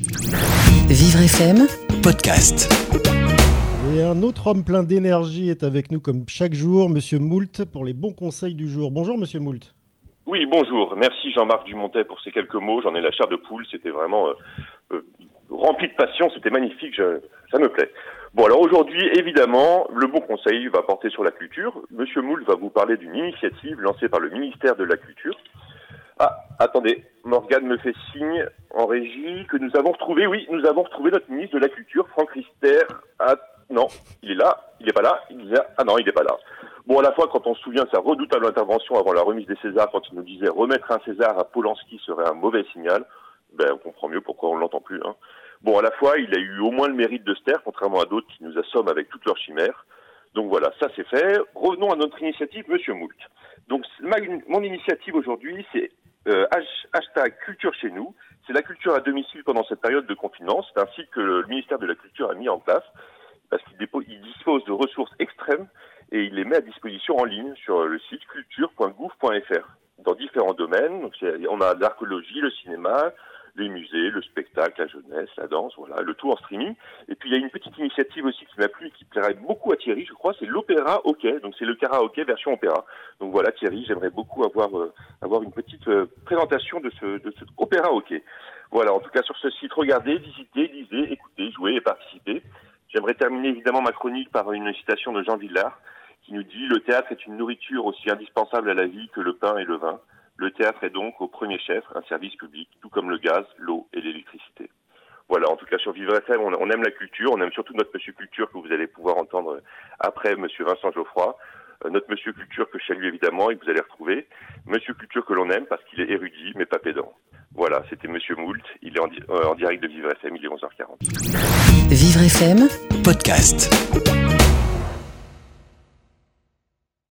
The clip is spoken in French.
Vivre FM, podcast. Et un autre homme plein d'énergie est avec nous comme chaque jour, Monsieur Moult, pour les bons conseils du jour. Bonjour Monsieur Moult. Oui, bonjour. Merci Jean-Marc Dumontet pour ces quelques mots. J'en ai la chair de poule. C'était vraiment euh, euh, rempli de passion. C'était magnifique. Je- ça me plaît. Bon, alors aujourd'hui, évidemment, le bon conseil va porter sur la culture. Monsieur Moult va vous parler d'une initiative lancée par le ministère de la Culture. Ah, attendez, Morgane me fait signe en régie que nous avons retrouvé, oui, nous avons retrouvé notre ministre de la Culture, Franck Rister. Ah, non, il est là, il est pas là, il est. Ah non, il est pas là. Bon, à la fois, quand on se souvient de sa redoutable intervention avant la remise des Césars, quand il nous disait remettre un César à Polanski serait un mauvais signal, ben, on comprend mieux pourquoi on l'entend plus. Hein. Bon, à la fois, il a eu au moins le mérite de se taire, contrairement à d'autres qui nous assomment avec toutes leurs chimères. Donc voilà, ça c'est fait. Revenons à notre initiative, Monsieur Moult. Donc mon initiative aujourd'hui, c'est euh, hash- hashtag culture chez nous. C'est la culture à domicile pendant cette période de confinement. C'est site que le ministère de la Culture a mis en place parce qu'il dispose de ressources extrêmes et il les met à disposition en ligne sur le site culture.gouv.fr dans différents domaines. On a l'archéologie, le cinéma, les musées, le spectacle, la jeunesse, la danse, voilà, le tout en streaming. Et puis il y a une petite initiative aussi qui m'a plu et qui plairait beaucoup à Thierry, je crois, c'est l'opéra hockey. Donc c'est le karaoké version opéra. Donc voilà Thierry, j'aimerais beaucoup avoir euh, avoir une petite euh, présentation de ce de cet opéra hockey. Voilà, en tout cas sur ce site, regardez, visitez, lisez, écoutez, jouez et participez. J'aimerais terminer évidemment ma chronique par une citation de Jean Villard qui nous dit le théâtre est une nourriture aussi indispensable à la vie que le pain et le vin. Le théâtre est donc au premier chef un service public, tout comme le gaz, l'eau et l'électricité. Voilà, en tout cas sur Vivre FM, on, aime la culture, on aime surtout notre Monsieur Culture que vous allez pouvoir entendre après Monsieur Vincent Geoffroy, Euh, notre Monsieur Culture que je salue évidemment et que vous allez retrouver, Monsieur Culture que l'on aime parce qu'il est érudit mais pas pédant. Voilà, c'était Monsieur Moult, il est en, euh, en direct de Vivre FM, il est 11h40. Vivre FM, Podcast.